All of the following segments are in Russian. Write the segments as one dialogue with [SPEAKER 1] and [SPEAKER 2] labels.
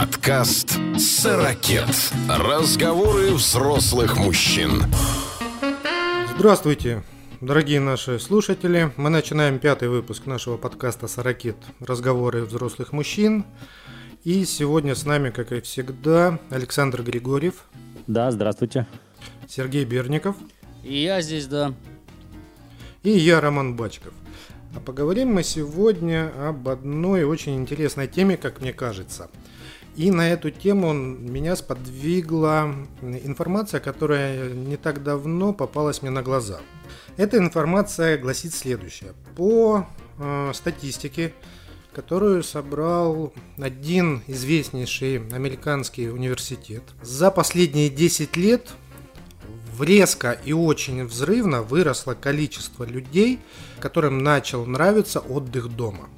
[SPEAKER 1] Подкаст «Сорокет». Разговоры взрослых мужчин.
[SPEAKER 2] Здравствуйте, дорогие наши слушатели. Мы начинаем пятый выпуск нашего подкаста «Сорокет. Разговоры взрослых мужчин». И сегодня с нами, как и всегда, Александр Григорьев.
[SPEAKER 3] Да, здравствуйте.
[SPEAKER 2] Сергей Берников.
[SPEAKER 4] И я здесь, да.
[SPEAKER 2] И я, Роман Бачков. А поговорим мы сегодня об одной очень интересной теме, как мне кажется. И на эту тему меня сподвигла информация, которая не так давно попалась мне на глаза. Эта информация гласит следующее. По э, статистике, которую собрал один известнейший американский университет, за последние 10 лет резко и очень взрывно выросло количество людей, которым начал нравиться отдых дома.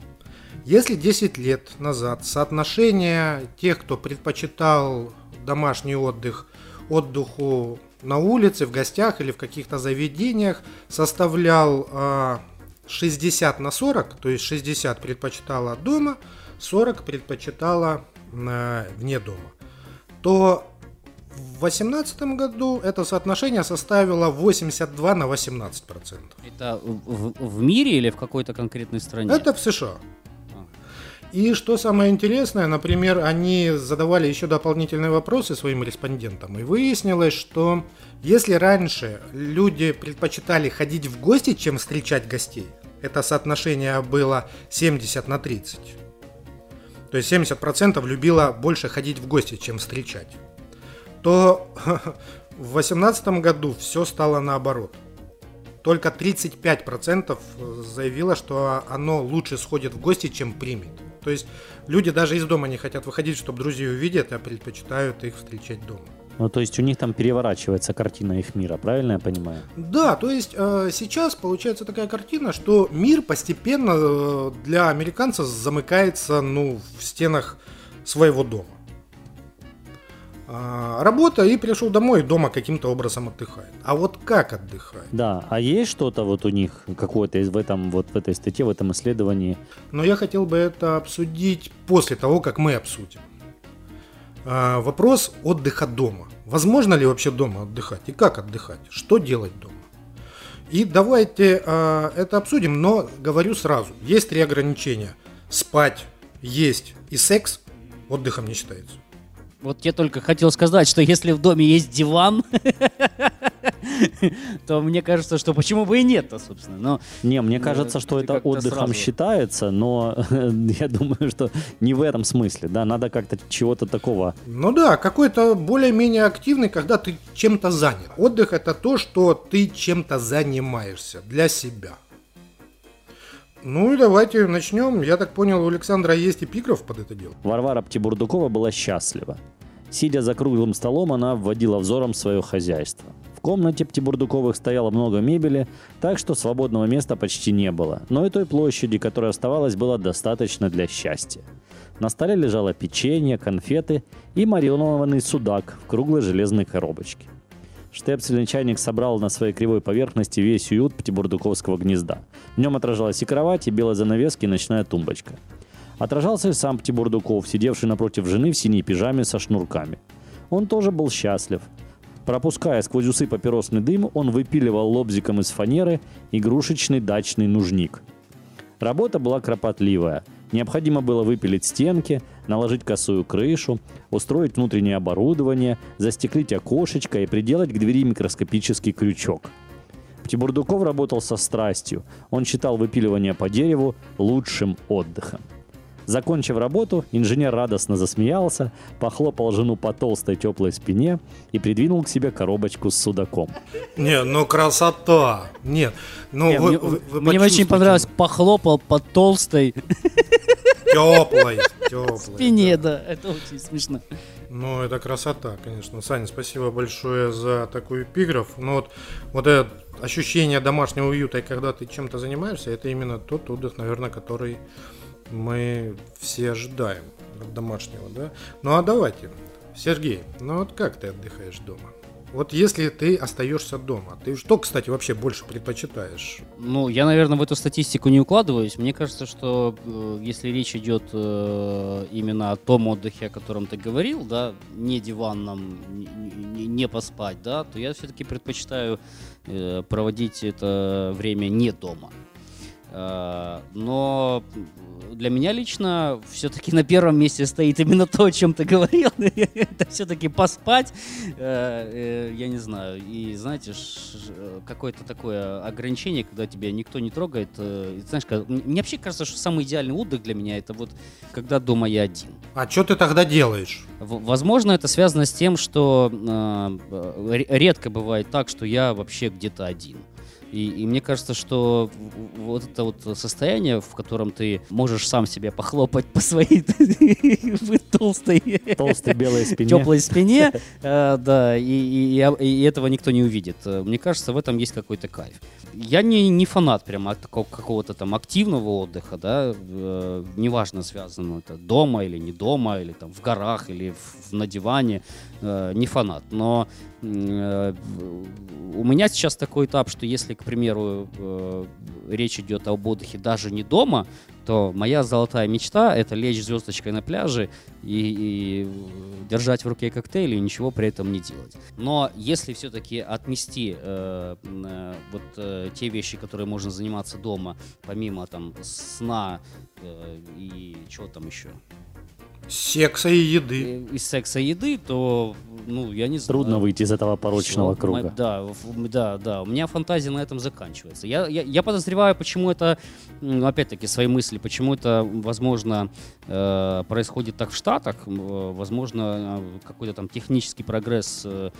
[SPEAKER 2] Если 10 лет назад соотношение тех, кто предпочитал домашний отдых отдыху на улице, в гостях или в каких-то заведениях составлял 60 а, на 40, то есть 60 предпочитала дома, 40 предпочитала а, вне дома, то в 2018 году это соотношение составило 82 на 18 процентов.
[SPEAKER 4] Это в, в мире или в какой-то конкретной стране?
[SPEAKER 2] Это в США. И что самое интересное, например, они задавали еще дополнительные вопросы своим респондентам, и выяснилось, что если раньше люди предпочитали ходить в гости, чем встречать гостей, это соотношение было 70 на 30. То есть 70% любила больше ходить в гости, чем встречать то в 2018 году все стало наоборот. Только 35% заявило, что оно лучше сходит в гости, чем примет. То есть люди даже из дома не хотят выходить, чтобы друзей увидят, а предпочитают их встречать дома.
[SPEAKER 3] Ну, то есть у них там переворачивается картина их мира, правильно я понимаю?
[SPEAKER 2] Да, то есть э, сейчас получается такая картина, что мир постепенно э, для американцев замыкается ну, в стенах своего дома. А, работа и пришел домой, и дома каким-то образом отдыхает. А вот как отдыхает?
[SPEAKER 3] Да, а есть что-то вот у них, какое-то в этом, вот в этой статье, в этом исследовании?
[SPEAKER 2] Но я хотел бы это обсудить после того, как мы обсудим. А, вопрос отдыха дома. Возможно ли вообще дома отдыхать? И как отдыхать? Что делать дома? И давайте а, это обсудим, но говорю сразу. Есть три ограничения. Спать, есть и секс отдыхом не считается.
[SPEAKER 4] Вот я только хотел сказать, что если в доме есть диван, то мне кажется, что почему бы и нет-то, собственно. Но,
[SPEAKER 3] не, мне кажется, что это отдыхом сразу... считается, но я думаю, что не в этом смысле, да, надо как-то чего-то такого.
[SPEAKER 2] Ну да, какой-то более-менее активный, когда ты чем-то занят. Отдых это то, что ты чем-то занимаешься для себя. Ну и давайте начнем. Я так понял, у Александра есть эпиграф под это дело.
[SPEAKER 3] Варвара Птибурдукова была счастлива. Сидя за круглым столом, она вводила взором свое хозяйство. В комнате Птибурдуковых стояло много мебели, так что свободного места почти не было. Но и той площади, которая оставалась, было достаточно для счастья. На столе лежало печенье, конфеты и маринованный судак в круглой железной коробочке. Штепсельный чайник собрал на своей кривой поверхности весь уют птибурдуковского гнезда. В нем отражалась и кровать, и белая занавеска, и ночная тумбочка. Отражался и сам Птибурдуков, сидевший напротив жены в синей пижаме со шнурками. Он тоже был счастлив. Пропуская сквозь усы папиросный дым, он выпиливал лобзиком из фанеры игрушечный дачный нужник. Работа была кропотливая – Необходимо было выпилить стенки, наложить косую крышу, устроить внутреннее оборудование, застеклить окошечко и приделать к двери микроскопический крючок. Птибурдуков работал со страстью. Он считал выпиливание по дереву лучшим отдыхом. Закончив работу, инженер радостно засмеялся, похлопал жену по толстой теплой спине и придвинул к себе коробочку с судаком.
[SPEAKER 2] Не, ну красота! Нет, ну
[SPEAKER 4] Не, вы, мне, вы, вы мне очень понравилось, похлопал по толстой
[SPEAKER 2] теплой, теплой
[SPEAKER 4] спине, да. да, это очень смешно.
[SPEAKER 2] Ну, это красота, конечно. Саня, спасибо большое за такой эпиграф. Ну вот, вот это ощущение домашнего уюта, и когда ты чем-то занимаешься, это именно тот отдых, наверное, который мы все ожидаем от домашнего, да? Ну а давайте, Сергей, ну вот как ты отдыхаешь дома? Вот если ты остаешься дома, ты что, кстати, вообще больше предпочитаешь?
[SPEAKER 4] Ну, я, наверное, в эту статистику не укладываюсь. Мне кажется, что э, если речь идет э, именно о том отдыхе, о котором ты говорил, да, не диванном, не, не, поспать, да, то я все-таки предпочитаю э, проводить это время не дома. Э, но для меня лично все-таки на первом месте стоит именно то, о чем ты говорил. Это все-таки поспать, э, э, я не знаю. И знаете, какое-то такое ограничение, когда тебя никто не трогает. Знаешь, мне вообще кажется, что самый идеальный отдых для меня это вот когда дома я один.
[SPEAKER 2] А что ты тогда делаешь?
[SPEAKER 4] Возможно, это связано с тем, что редко бывает так, что я вообще где-то один. И, и мне кажется, что вот это вот состояние, в котором ты можешь сам себе похлопать по своей толстой,
[SPEAKER 3] толстой белой спине,
[SPEAKER 4] теплой спине, э, да, и, и, этого никто не увидит. Мне кажется, в этом есть какой-то кайф. Я не, не фанат прямо какого-то там активного отдыха, да, э, неважно, связано это дома или не дома, или там в горах, или в, на диване, э, не фанат. Но э, у меня сейчас такой этап, что если, к примеру, э, речь идет об отдыхе даже не дома, то моя золотая мечта это лечь звездочкой на пляже и, и держать в руке коктейль и ничего при этом не делать. Но если все-таки отнести э, э, вот э, те вещи, которые можно заниматься дома, помимо там сна э, и чего там еще,
[SPEAKER 2] Секса и еды.
[SPEAKER 4] Из секса и еды, то, ну, я не знаю.
[SPEAKER 3] Трудно выйти из этого порочного Все, круга.
[SPEAKER 4] Мы, да, да, да. У меня фантазия на этом заканчивается. Я, я, я подозреваю, почему это, ну, опять-таки, свои мысли, почему это, возможно, э, происходит так в Штатах. Возможно, какой-то там технический прогресс э,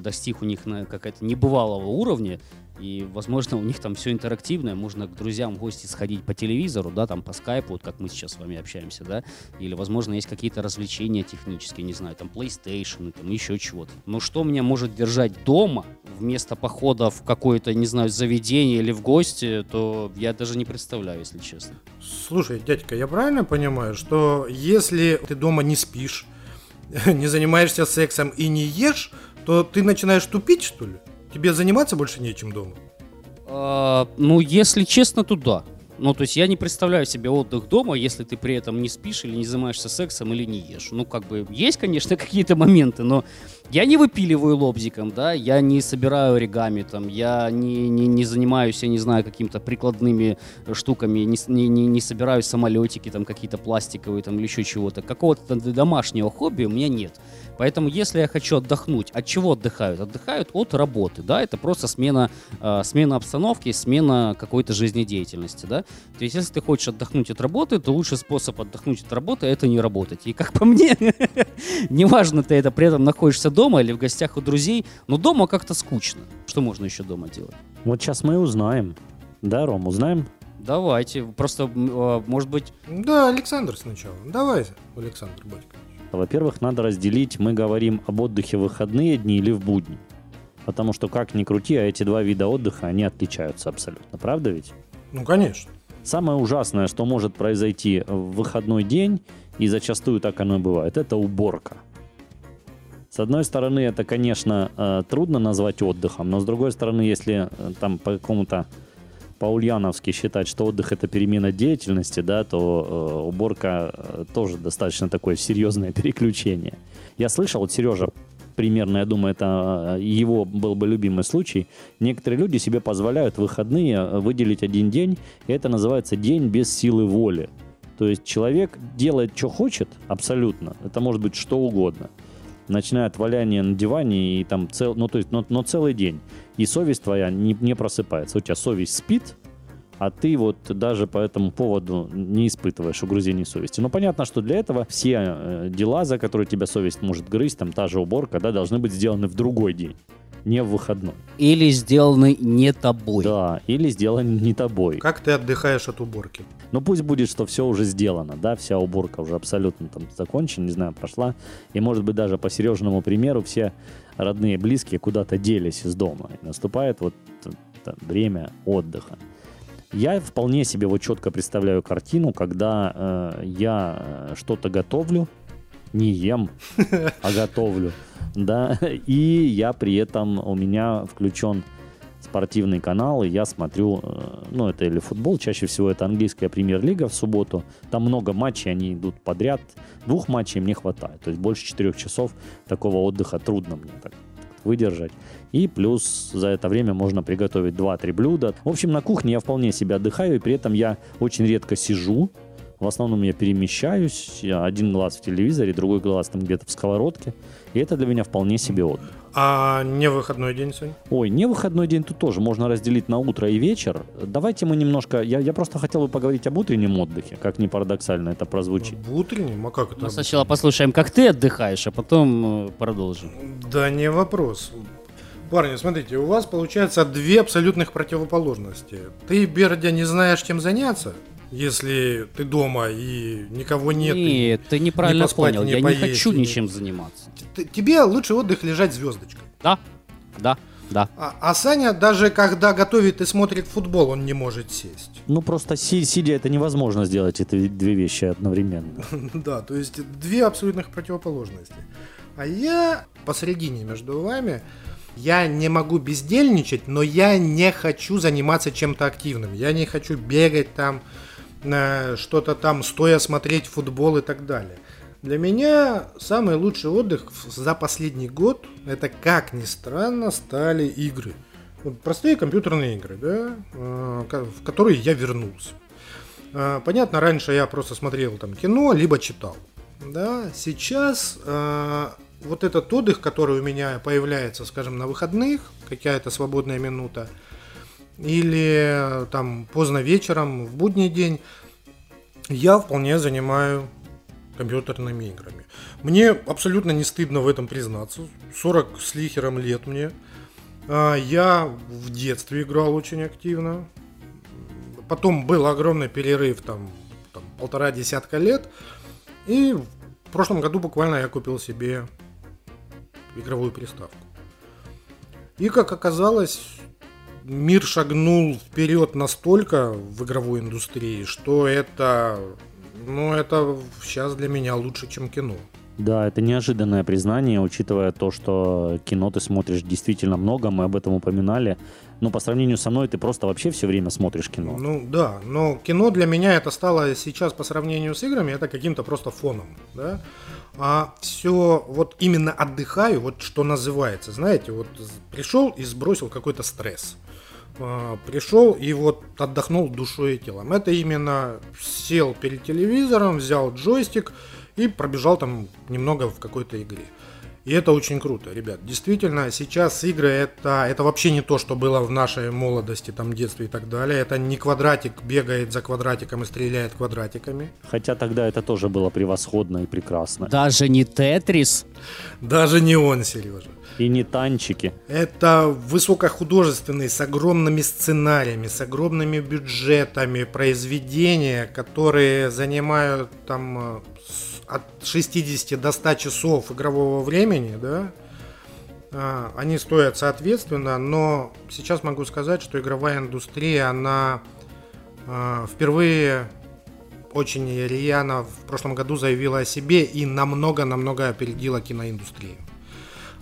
[SPEAKER 4] достиг у них на какая-то небывалого уровня, и, возможно, у них там все интерактивное, можно к друзьям в гости сходить по телевизору, да, там по скайпу, вот как мы сейчас с вами общаемся, да, или, возможно, есть какие-то развлечения технические, не знаю, там PlayStation, там еще чего-то. Но что меня может держать дома вместо похода в какое-то, не знаю, заведение или в гости, то я даже не представляю, если честно.
[SPEAKER 2] Слушай, дядька, я правильно понимаю, что если ты дома не спишь, не занимаешься сексом и не ешь, то ты начинаешь тупить, что ли? Тебе заниматься больше нечем дома?
[SPEAKER 4] А, ну, если честно, то да. Ну, то есть я не представляю себе отдых дома, если ты при этом не спишь или не занимаешься сексом или не ешь. Ну, как бы есть, конечно, какие-то моменты, но я не выпиливаю лобзиком, да, я не собираю оригами, там, я не, не, не занимаюсь, я не знаю, какими-то прикладными штуками, не, не, не, собираю самолетики, там, какие-то пластиковые, там, или еще чего-то. Какого-то домашнего хобби у меня нет. Поэтому, если я хочу отдохнуть, от чего отдыхают? Отдыхают от работы, да, это просто смена, э, смена обстановки, смена какой-то жизнедеятельности, да. То есть, если ты хочешь отдохнуть от работы, то лучший способ отдохнуть от работы – это не работать. И как по мне, неважно, ты это при этом находишься дома или в гостях у друзей, но дома как-то скучно. Что можно еще дома делать?
[SPEAKER 3] Вот сейчас мы узнаем. Да, Ром, узнаем?
[SPEAKER 4] Давайте. Просто, э, может быть...
[SPEAKER 2] Да, Александр сначала. Давай, Александр Батькович.
[SPEAKER 3] Во-первых, надо разделить, мы говорим об отдыхе в выходные дни или в будни. Потому что, как ни крути, а эти два вида отдыха, они отличаются абсолютно. Правда ведь?
[SPEAKER 2] Ну, конечно.
[SPEAKER 3] Самое ужасное, что может произойти в выходной день, и зачастую так оно и бывает, это уборка. С одной стороны, это, конечно, э, трудно назвать отдыхом, но с другой стороны, если э, там по какому-то по-ульяновски считать, что отдых это перемена деятельности, да, то э, уборка э, тоже достаточно такое серьезное переключение. Я слышал, вот Сережа примерно, я думаю, это э, его был бы любимый случай. Некоторые люди себе позволяют в выходные э, выделить один день, и это называется день без силы воли. То есть человек делает, что хочет, абсолютно. Это может быть что угодно начиная от валяния на диване и там цел, ну то есть, но, но целый день. И совесть твоя не, не просыпается. У тебя совесть спит, а ты вот даже по этому поводу не испытываешь угрызений совести. Но понятно, что для этого все э, дела, за которые тебя совесть может грызть, там та же уборка, да, должны быть сделаны в другой день не в выходной.
[SPEAKER 4] Или сделаны не тобой.
[SPEAKER 3] Да, или сделаны не тобой.
[SPEAKER 2] Как ты отдыхаешь от уборки?
[SPEAKER 3] Ну пусть будет, что все уже сделано, да, вся уборка уже абсолютно там закончена, не знаю, прошла. И может быть даже по Сережному примеру все родные, близкие куда-то делись из дома. И наступает вот это время отдыха. Я вполне себе вот четко представляю картину, когда э, я э, что-то готовлю, не ем, а готовлю. Да, и я при этом, у меня включен спортивный канал, и я смотрю, э, ну, это или футбол, чаще всего это английская премьер-лига в субботу. Там много матчей, они идут подряд. Двух матчей мне хватает. То есть больше четырех часов такого отдыха трудно мне так выдержать. И плюс за это время можно приготовить 2-3 блюда. В общем, на кухне я вполне себя отдыхаю, и при этом я очень редко сижу. В основном я перемещаюсь, я один глаз в телевизоре, другой глаз там где-то в сковородке. И это для меня вполне себе отдых.
[SPEAKER 2] А не выходной день сегодня?
[SPEAKER 3] Ой, не выходной день тут тоже можно разделить на утро и вечер. Давайте мы немножко... Я, я просто хотел бы поговорить об утреннем отдыхе, как ни парадоксально это прозвучит.
[SPEAKER 2] В утреннем? А как это?
[SPEAKER 4] Мы сначала послушаем, как ты отдыхаешь, а потом э, продолжим.
[SPEAKER 2] Да не вопрос. Парни, смотрите, у вас получается две абсолютных противоположности. Ты, Бердя, не знаешь, чем заняться, если ты дома и никого нет. и
[SPEAKER 4] Нет, ты неправильно
[SPEAKER 2] поспать,
[SPEAKER 4] понял.
[SPEAKER 2] не
[SPEAKER 4] Я не
[SPEAKER 2] поесть,
[SPEAKER 4] хочу
[SPEAKER 2] не-
[SPEAKER 4] ничем заниматься.
[SPEAKER 2] Тебе лучше отдых лежать звездочкой.
[SPEAKER 4] Да, да, да.
[SPEAKER 2] А, а Саня, даже когда готовит и смотрит футбол, он не может сесть.
[SPEAKER 3] Ну, просто си- сидя это невозможно сделать, эти две вещи одновременно.
[SPEAKER 2] Да, то есть две абсолютных противоположности. А я посередине между вами. Я не могу бездельничать, но я не хочу заниматься чем-то активным. Я не хочу бегать там, что-то там, стоя смотреть футбол и так далее. Для меня самый лучший отдых за последний год, это, как ни странно, стали игры. Простые компьютерные игры, да, э, в которые я вернулся. Э, Понятно, раньше я просто смотрел там кино, либо читал. Да, сейчас э, вот этот отдых, который у меня появляется, скажем, на выходных, какая-то свободная минута, или э, там поздно вечером, в будний день, я вполне занимаю компьютерными играми. Мне абсолютно не стыдно в этом признаться. 40 с лихером лет мне. А, Я в детстве играл очень активно. Потом был огромный перерыв, там, там полтора десятка лет. И в прошлом году буквально я купил себе игровую приставку. И как оказалось, мир шагнул вперед настолько в игровой индустрии, что это, ну, это сейчас для меня лучше, чем кино.
[SPEAKER 3] Да, это неожиданное признание, учитывая то, что кино ты смотришь действительно много, мы об этом упоминали. Но по сравнению со мной ты просто вообще все время смотришь кино.
[SPEAKER 2] Ну да, но кино для меня это стало сейчас по сравнению с играми, это каким-то просто фоном, да. А все вот именно отдыхаю, вот что называется, знаете, вот пришел и сбросил какой-то стресс. А, Пришел и вот отдохнул душой и телом. Это именно сел перед телевизором, взял джойстик и пробежал там немного в какой-то игре. И это очень круто, ребят. Действительно, сейчас игры это, это вообще не то, что было в нашей молодости, там, детстве и так далее. Это не квадратик бегает за квадратиком и стреляет квадратиками.
[SPEAKER 3] Хотя тогда это тоже было превосходно и прекрасно.
[SPEAKER 4] Даже не Тетрис.
[SPEAKER 2] Даже не он, Сережа.
[SPEAKER 3] И не танчики.
[SPEAKER 2] Это высокохудожественные, с огромными сценариями, с огромными бюджетами произведения, которые занимают там э, от 60 до 100 часов игрового времени, да. А, Они стоят соответственно, но сейчас могу сказать, что игровая индустрия, она а, впервые очень рьяно в прошлом году заявила о себе и намного-намного опередила киноиндустрию.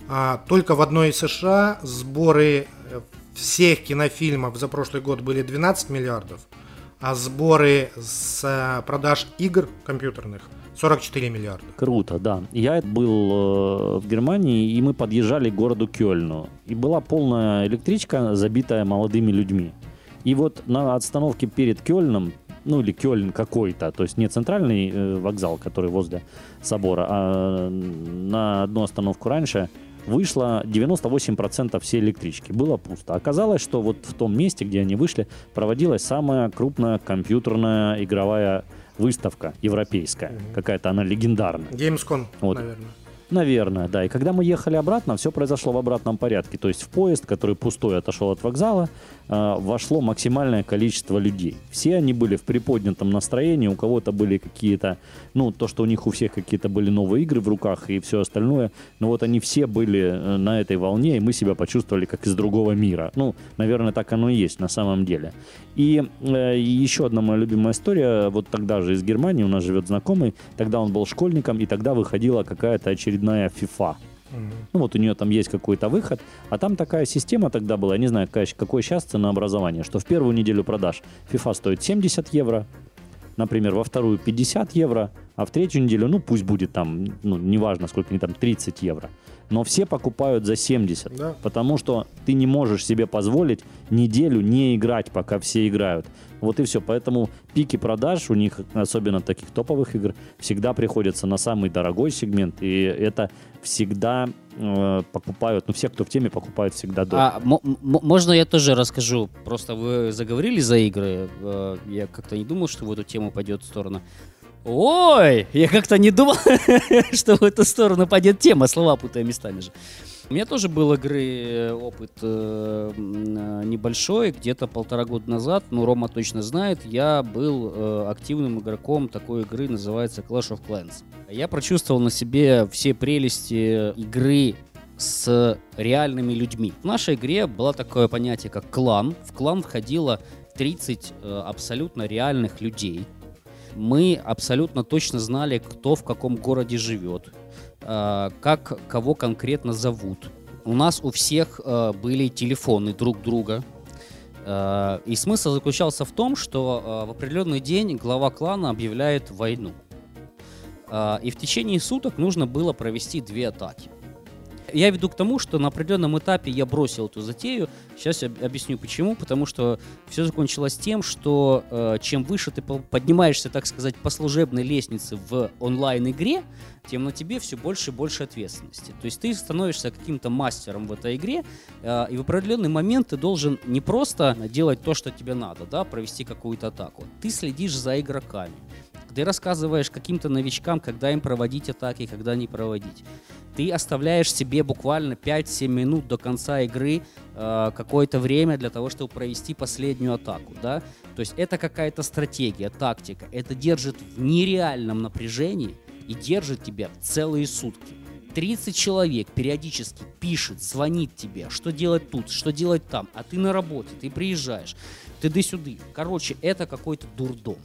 [SPEAKER 2] А, Только в одной из США сборы э, всех кинофильмов за прошлый год были 12 миллиардов, а сборы с э, продаж игр компьютерных 44 миллиарда.
[SPEAKER 3] Круто, да. Я был э, в Германии, и мы подъезжали к городу Кёльну. И была полная электричка, забитая молодыми людьми. И вот на остановке перед Кёльном, ну или Кёльн какой-то, то есть не центральный э, вокзал, который возле собора, а на одну остановку раньше, вышло 98% всей электрички. Было пусто. Оказалось, что вот в том месте, где они вышли, проводилась самая крупная компьютерная игровая выставка европейская. Какая-то она легендарная.
[SPEAKER 2] Gamescom,
[SPEAKER 3] Вот.
[SPEAKER 2] наверное.
[SPEAKER 3] Наверное, да. И когда мы ехали обратно, все произошло в обратном порядке. То есть в поезд, который пустой отошел от вокзала, э, вошло максимальное количество людей. Все они были в приподнятом настроении, у кого-то были какие-то, ну, то, что у них у всех какие-то были новые игры в руках и все остальное. Но вот они все были э, на этой волне, и мы себя почувствовали как из другого мира. Ну, наверное, так оно и есть на самом деле. И э, еще одна моя любимая история, вот тогда же из Германии, у нас живет знакомый, тогда он был школьником, и тогда выходила какая-то очередная FIFA. Ну вот у нее там есть какой-то выход, а там такая система тогда была, я не знаю, какая, какое сейчас ценообразование, что в первую неделю продаж FIFA стоит 70 евро, например, во вторую 50 евро, а в третью неделю, ну пусть будет там, ну неважно сколько они там, 30 евро. Но все покупают за 70,
[SPEAKER 2] Да.
[SPEAKER 3] потому что ты не можешь себе позволить неделю не играть, пока все играют. Вот и все. Поэтому пики продаж у них, особенно таких топовых игр, всегда приходятся на самый дорогой сегмент. И это всегда э, покупают, ну все, кто в теме, покупают всегда дорого.
[SPEAKER 4] А можно я тоже расскажу? Просто вы заговорили за игры. э, Я как-то не думал, что в эту тему пойдет сторону. Ой, я как-то не думал, что в эту сторону пойдет тема, слова путая местами же. У меня тоже был игры э, опыт э, э, небольшой, где-то полтора года назад, ну, Рома точно знает, я был э, активным игроком такой игры, называется Clash of Clans. Я прочувствовал на себе все прелести игры с реальными людьми. В нашей игре было такое понятие, как клан. В клан входило 30 э, абсолютно реальных людей. Мы абсолютно точно знали, кто в каком городе живет, э, как кого конкретно зовут. У нас у всех э, были телефоны друг друга. Э, И смысл заключался в том, что в определенный день глава клана объявляет войну. И в течение суток нужно было провести две атаки. Я веду к тому, что на определенном этапе я бросил эту затею. Сейчас я об- объясню почему. Потому что все закончилось тем, что э, чем выше ты по- поднимаешься, так сказать, по служебной лестнице в онлайн-игре, тем на тебе все больше и больше ответственности. То есть ты становишься каким-то мастером в этой игре, э, и в определенный момент ты должен не просто делать то, что тебе надо, да, провести какую-то атаку. Ты следишь за игроками. Ты рассказываешь каким-то новичкам, когда им проводить атаки, когда не проводить. Ты оставляешь себе буквально 5-7 минут до конца игры э, какое-то время для того, чтобы провести последнюю атаку, да? То есть это какая-то стратегия, тактика. Это держит в нереальном напряжении и держит тебя целые сутки. 30 человек периодически пишет, звонит тебе, что делать тут, что делать там, а ты на работе, ты приезжаешь, ты да сюда. Короче, это какой-то дурдом.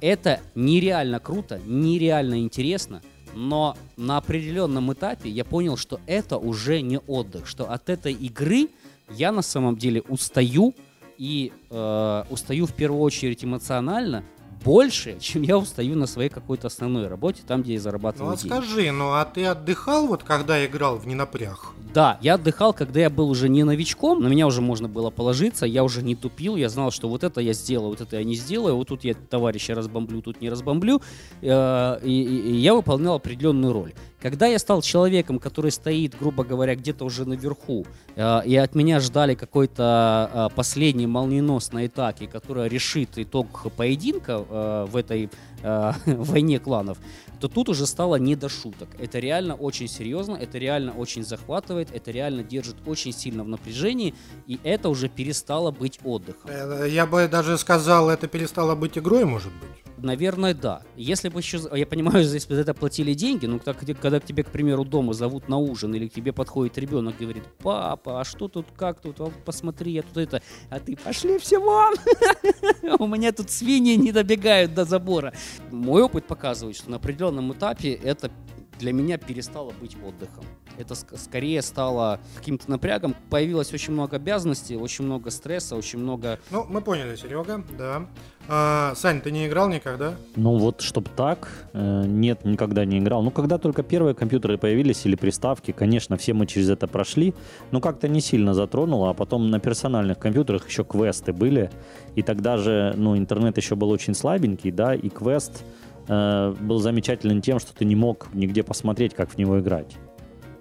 [SPEAKER 4] Это нереально круто, нереально интересно, но на определенном этапе я понял, что это уже не отдых, что от этой игры я на самом деле устаю и э, устаю в первую очередь эмоционально больше, чем я устаю на своей какой-то основной работе, там, где я
[SPEAKER 2] Ну
[SPEAKER 4] зарабатываю
[SPEAKER 2] а
[SPEAKER 4] деньги.
[SPEAKER 2] скажи, ну а ты отдыхал вот когда играл в ненапряг?
[SPEAKER 4] Да, я отдыхал, когда я был уже не новичком, на меня уже можно было положиться, я уже не тупил, я знал, что вот это я сделаю, вот это я не сделаю, вот тут я товарища разбомблю, тут не разбомблю, э, и, и- и я выполнял определенную роль. Когда я стал человеком, который стоит, грубо говоря, где-то уже наверху, э, и от меня ждали какой-то э, последней молниеносной атаки, которая решит итог поединка э, в этой э, войне кланов, то тут уже стало не до шуток. Это реально очень серьезно, это реально очень захватывает, это реально держит очень сильно в напряжении, и это уже перестало быть отдыхом.
[SPEAKER 2] Э, Я бы даже сказал, это перестало быть игрой, может быть.
[SPEAKER 4] Наверное, да. Если бы еще, я понимаю, если за это платили деньги, но так, когда к тебе, к примеру, дома зовут на ужин, или к тебе подходит ребенок и говорит, папа, а что тут, как тут, А посмотри, я тут это, а ты пошли все вон, у меня тут свиньи не добегают до забора. Мой опыт показывает, что на определенном этапе это для меня перестало быть отдыхом. Это ск- скорее стало каким-то напрягом. Появилось очень много обязанностей, очень много стресса, очень много
[SPEAKER 2] Ну, мы поняли, Серега, да. А, Сань, ты не играл никогда?
[SPEAKER 3] Ну вот, чтоб так, э, нет, никогда не играл. Ну, когда только первые компьютеры появились или приставки, конечно, все мы через это прошли, но как-то не сильно затронуло, а потом на персональных компьютерах еще квесты были, и тогда же, ну, интернет еще был очень слабенький, да, и квест э, был замечателен тем, что ты не мог нигде посмотреть, как в него играть.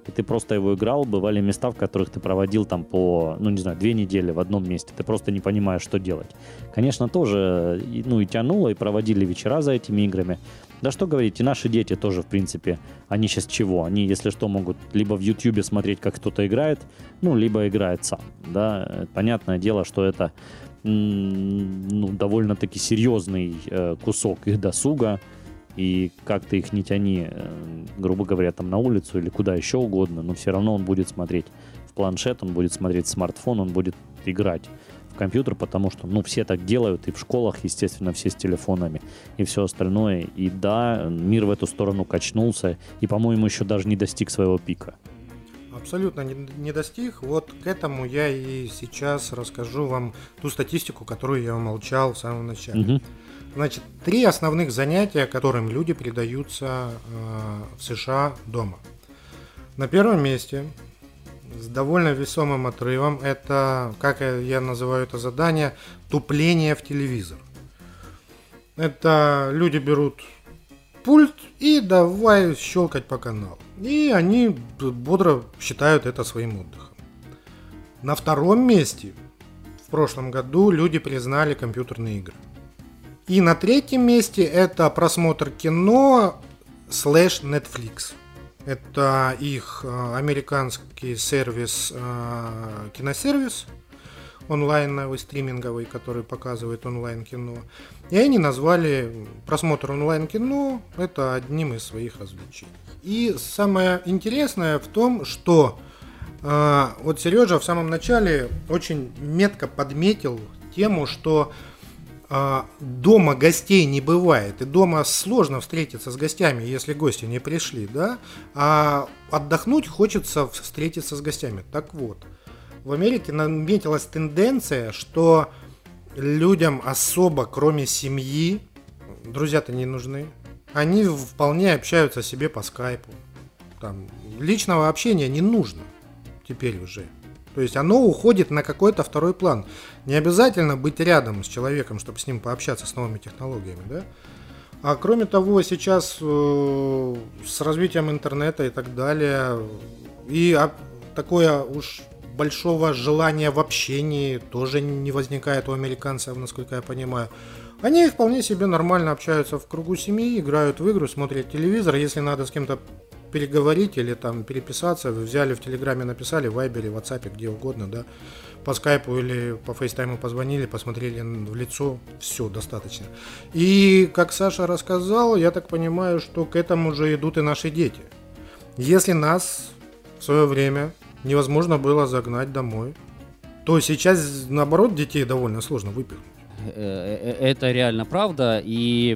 [SPEAKER 3] И ты просто его играл, бывали места, в которых ты проводил там по, ну не знаю, две недели в одном месте, ты просто не понимаешь, что делать. Конечно, тоже, ну и тянуло, и проводили вечера за этими играми. Да что говорить, и наши дети тоже, в принципе, они сейчас чего? Они, если что, могут либо в Ютьюбе смотреть, как кто-то играет, ну, либо играет сам, да. Понятное дело, что это ну, довольно-таки серьезный э, кусок их досуга, и как ты их не тяни, э, грубо говоря, там на улицу или куда еще угодно, но все равно он будет смотреть в планшет, он будет смотреть в смартфон, он будет играть в компьютер, потому что, ну, все так делают, и в школах, естественно, все с телефонами, и все остальное. И да, мир в эту сторону качнулся, и, по-моему, еще даже не достиг своего пика.
[SPEAKER 2] абсолютно не, не достиг. Вот к этому я и сейчас расскажу вам ту статистику, которую я умолчал в самом начале.
[SPEAKER 3] Мгм.
[SPEAKER 2] Значит, три основных занятия, которым люди предаются э, в США дома. На первом месте с довольно весомым отрывом это, как я- называю это задание, тупление в телевизор. Это люди берут пульт и давай щелкать по каналу. И они бодро считают это своим отдыхом. На втором месте в прошлом году люди признали компьютерные игры. И на третьем месте это просмотр кино слэш Netflix. Это их э, американский сервис, э, киносервис онлайновый, стриминговый, который показывает онлайн-кино. И они назвали просмотр онлайн-кино это одним из своих развлечений. И самое интересное в том, что э, вот Сережа в самом начале очень метко подметил тему, что дома гостей не бывает, и дома сложно встретиться с гостями, если гости не пришли, да, а отдохнуть хочется встретиться с гостями. Так вот, в Америке наметилась тенденция, что людям особо, кроме семьи, друзья-то не нужны, они вполне общаются себе по скайпу. Там, личного общения не нужно теперь уже. То есть оно уходит на какой-то второй план. Не обязательно быть рядом с человеком, чтобы с ним пообщаться с новыми технологиями, да? А кроме того, сейчас э, с развитием интернета и так далее, и такое уж большого желания в общении тоже не возникает у американцев, насколько я понимаю. Они вполне себе нормально общаются в кругу семьи, играют в игры, смотрят телевизор. Если надо с кем-то переговорить или там переписаться, взяли в Телеграме, написали, в Вайбере, в WhatsApp, где угодно, да, по скайпу или по фейстайму позвонили, посмотрели в лицо, все, достаточно. И, как Саша рассказал, я так понимаю, что к этому же идут и наши дети. Если нас в свое время невозможно было загнать домой, то сейчас, наоборот, детей довольно сложно выпихнуть.
[SPEAKER 4] Э, э, Это реально правда. И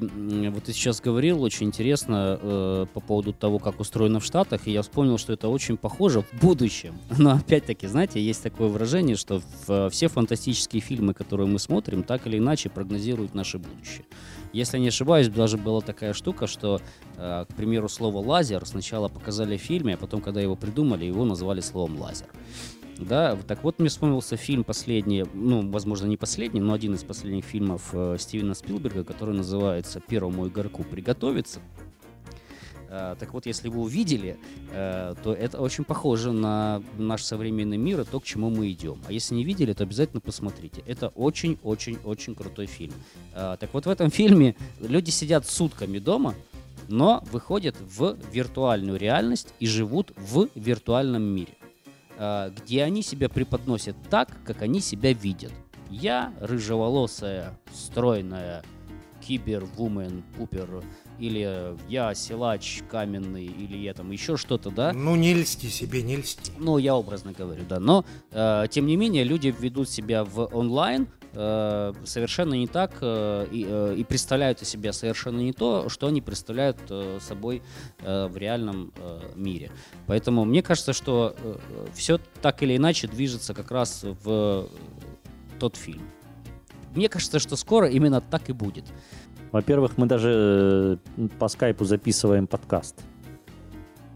[SPEAKER 4] вот ты сейчас говорил очень интересно э, по поводу того, как устроено в Штатах, и я вспомнил, что это очень похоже в будущем. Но опять-таки, знаете, есть такое выражение, что в- все фантастические фильмы, которые мы смотрим, так или иначе прогнозируют наше будущее. Если не ошибаюсь, даже была такая штука, что, э, к примеру, слово «лазер» сначала показали в фильме, а потом, когда его придумали, его назвали словом «лазер». Да, так вот мне вспомнился фильм последний, ну, возможно, не последний, но один из последних фильмов э, Стивена Спилберга, который называется «Первому игроку приготовиться». Э, так вот, если вы увидели, э, то это очень похоже на наш современный мир и то, к чему мы идем. А если не видели, то обязательно посмотрите. Это очень-очень-очень крутой фильм. Э, так вот, в этом фильме люди сидят сутками дома, но выходят в виртуальную реальность и живут в виртуальном мире где они себя преподносят так, как они себя видят. Я рыжеволосая, стройная, кибервумен, пупер, или я силач каменный, или я там еще что-то, да?
[SPEAKER 2] Ну, не льсти себе, не льсти.
[SPEAKER 4] Ну, я образно говорю, да. Но, э, тем не менее, люди ведут себя в онлайн э, совершенно не так э, и, э, и представляют из себя совершенно не то, что они представляют собой в реальном мире. Поэтому мне кажется, что все так или иначе движется как раз в тот фильм. Мне кажется, что скоро именно так и будет.
[SPEAKER 3] Во-первых, мы даже по скайпу записываем подкаст.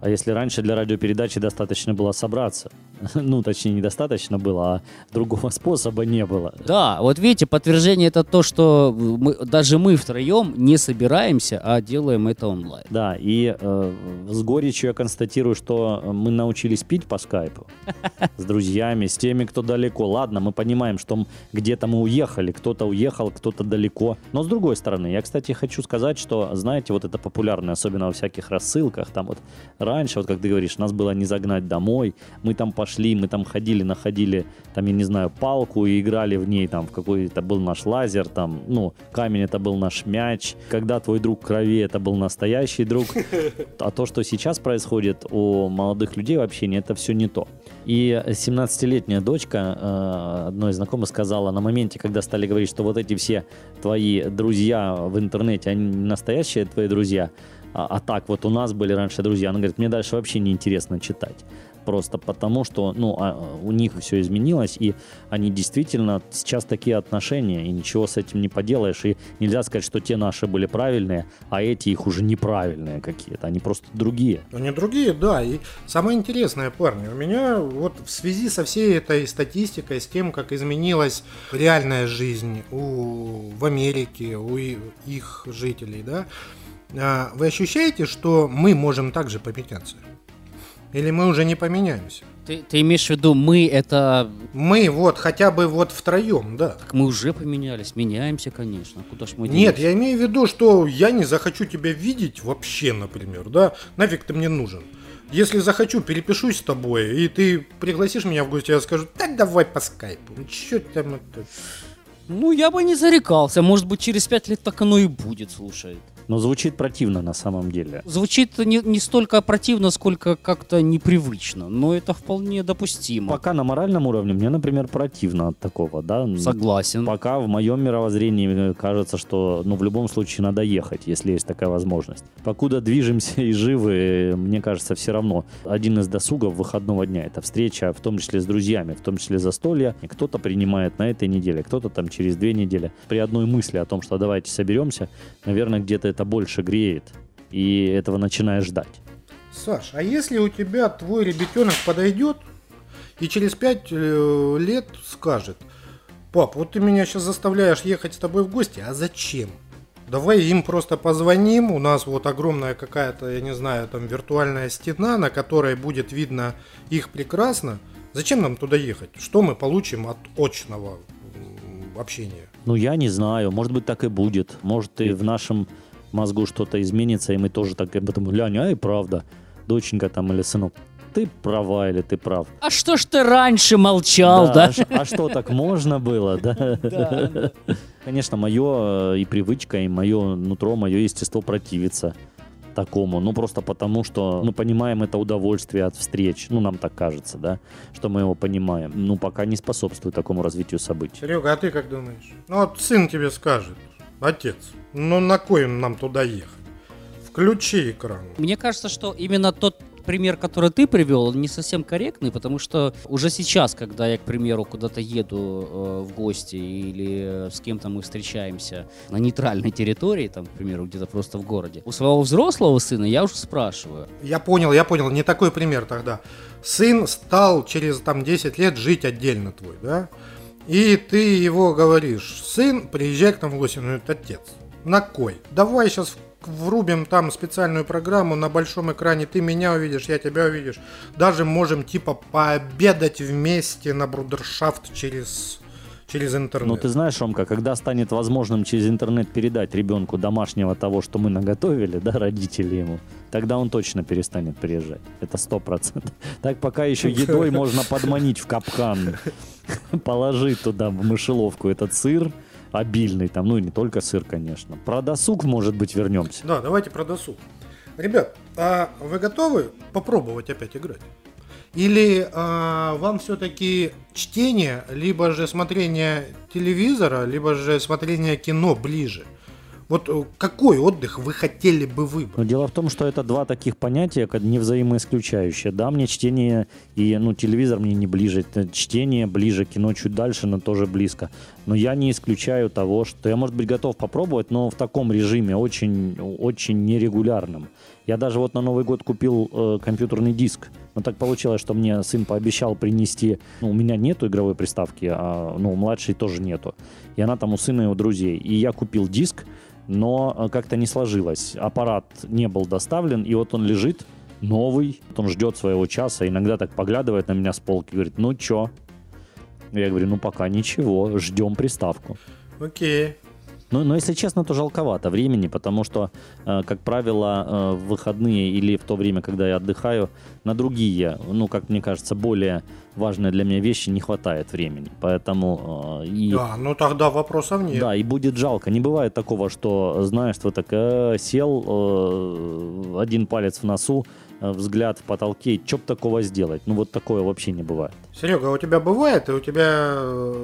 [SPEAKER 3] А если раньше для радиопередачи достаточно было собраться, ну, точнее, недостаточно было, а другого способа не было.
[SPEAKER 4] Да, вот видите, подтверждение это то, что мы, даже мы втроем не собираемся, а делаем это онлайн.
[SPEAKER 3] Да, и э, с горечью я констатирую, что мы научились пить по скайпу с друзьями, с теми, кто далеко. Ладно, мы понимаем, что где-то мы уехали, кто-то уехал, кто-то далеко. Но с другой стороны, я, кстати, хочу сказать, что, знаете, вот это популярно, особенно во всяких рассылках, там вот раньше, вот как ты говоришь, нас было не загнать домой, мы там пошли, мы там ходили, находили, там, я не знаю, палку и играли в ней, там, в какой-то был наш лазер, там, ну, камень это был наш мяч, когда твой друг крови, это был настоящий друг, а то, что сейчас происходит у молодых людей в общении, это все не то. И 17-летняя дочка э, одной знакомой сказала на моменте, когда стали говорить, что вот эти все твои друзья в интернете, они настоящие твои друзья, а, а так вот у нас были раньше друзья. Она говорит, мне дальше вообще не интересно читать. Просто потому, что ну, а, у них все изменилось, и они действительно сейчас такие отношения, и ничего с этим не поделаешь, и нельзя сказать, что те наши были правильные, а эти их уже неправильные какие-то, они просто другие.
[SPEAKER 2] Они другие, да, и самое интересное, парни, у меня вот в связи со всей этой статистикой, с тем, как изменилась реальная жизнь у, в Америке, у их жителей, да, а, вы ощущаете, что мы можем также поменяться? Или мы уже не поменяемся?
[SPEAKER 4] Ты, ты имеешь в виду, мы это...
[SPEAKER 2] Мы вот, хотя бы вот втроем, да.
[SPEAKER 4] Так мы уже поменялись, меняемся, конечно. Куда ж мы
[SPEAKER 2] Нет, я имею в виду, что я не захочу тебя видеть вообще, например, да? Нафиг ты мне нужен? Если захочу, перепишусь с тобой, и ты пригласишь меня в гости, я скажу, так давай по скайпу. Ну, Че там это...
[SPEAKER 4] Ну, я бы не зарекался. Может быть, через пять лет так оно и будет, слушай.
[SPEAKER 3] Но звучит противно на самом деле.
[SPEAKER 4] Звучит не, не столько противно, сколько как-то непривычно, но это вполне допустимо.
[SPEAKER 3] Пока на моральном уровне мне, например, противно от такого, да.
[SPEAKER 4] Согласен.
[SPEAKER 3] Пока в моем мировоззрении кажется, что ну, в любом случае надо ехать, если есть такая возможность. Покуда движемся и живы, мне кажется, все равно. Один из досугов выходного дня – это встреча, в том числе с друзьями, в том числе застолья. И кто-то принимает на этой неделе, кто-то там через две недели. При одной мысли о том, что давайте соберемся, наверное, где-то это больше греет, и этого начинаешь ждать.
[SPEAKER 2] Саш, а если у тебя твой ребятенок подойдет и через пять э, лет скажет, пап, вот ты меня сейчас заставляешь ехать с тобой в гости, а зачем? Давай им просто позвоним, у нас вот огромная какая-то, я не знаю, там виртуальная стена, на которой будет видно их прекрасно. Зачем нам туда ехать? Что мы получим от очного общения?
[SPEAKER 3] Ну, я не знаю. Может быть, так и будет. Может, и в нашем мозгу что-то изменится, и мы тоже так об этом глянем, а и правда, доченька там или сынок, ты права или ты прав.
[SPEAKER 4] А что ж ты раньше молчал, да?
[SPEAKER 3] да? А, а что, так можно было, да? Да. Конечно, мое э, и привычка, и мое нутро, мое естество противится такому, ну просто потому, что мы понимаем это удовольствие от встреч, ну нам так кажется, да, что мы его понимаем, ну пока не способствует такому развитию событий.
[SPEAKER 2] Серега, а ты как думаешь? Ну вот сын тебе скажет, отец, ну на кой нам туда ехать? Включи экран.
[SPEAKER 4] Мне кажется, что именно тот пример, который ты привел, он не совсем корректный, потому что уже сейчас, когда я, к примеру, куда-то еду э, в гости или с кем-то мы встречаемся на нейтральной территории, там, к примеру, где-то просто в городе, у своего взрослого сына я уже спрашиваю.
[SPEAKER 2] Я понял, я понял, не такой пример тогда. Сын стал через там 10 лет жить отдельно твой, да? И ты его говоришь, сын, приезжай к нам в гости, ну отец. На кой? Давай сейчас врубим там специальную программу на большом экране, ты меня увидишь, я тебя увидишь. Даже можем типа пообедать вместе на брудершафт через через интернет.
[SPEAKER 3] Ну, ты знаешь, Ромка, когда станет возможным через интернет передать ребенку домашнего того, что мы наготовили, да, родители ему, тогда он точно перестанет приезжать. Это сто процентов. Так пока еще едой можно подманить в капкан, положить туда в мышеловку этот сыр, обильный там, ну и не только сыр, конечно. Про досуг, может быть, вернемся.
[SPEAKER 2] Да, давайте про досуг. Ребят, а вы готовы попробовать опять играть? Или а, вам все-таки чтение, либо же смотрение телевизора, либо же смотрение кино ближе? Вот э, какой отдых вы хотели бы выбрать?
[SPEAKER 3] Но дело в том, что это два таких понятия, как не взаимоисключающие. Да, мне чтение и ну, телевизор мне не ближе. Чтение ближе, кино чуть дальше, но тоже близко. Но я не исключаю того, что я, может быть, готов попробовать, но в таком режиме, очень, очень нерегулярном. Я даже вот на Новый год купил э, компьютерный диск. Но так получилось, что мне сын пообещал принести... Ну, у меня нету игровой приставки, а ну, у младшей тоже нету. И она там у сына и у друзей. И я купил диск, но э, как-то не сложилось. Аппарат не был доставлен, и вот он лежит, новый, он ждет своего часа, иногда так поглядывает на меня с полки, говорит, ну чё? Я говорю, ну пока ничего, ждем приставку.
[SPEAKER 2] Окей.
[SPEAKER 3] Но, но если честно, то жалковато времени, потому что, э, как правило, э, в выходные или в то время, когда я отдыхаю, на другие, ну, как мне кажется, более важные для меня вещи не хватает времени. Поэтому...
[SPEAKER 2] Э, и, да, ну тогда вопросов нет.
[SPEAKER 3] Да, и будет жалко. Не бывает такого, что, знаешь, ты так э, сел, э, один палец в носу, взгляд в потолке, что бы такого сделать? Ну вот такое вообще не бывает.
[SPEAKER 2] Серега, а у тебя бывает, и у тебя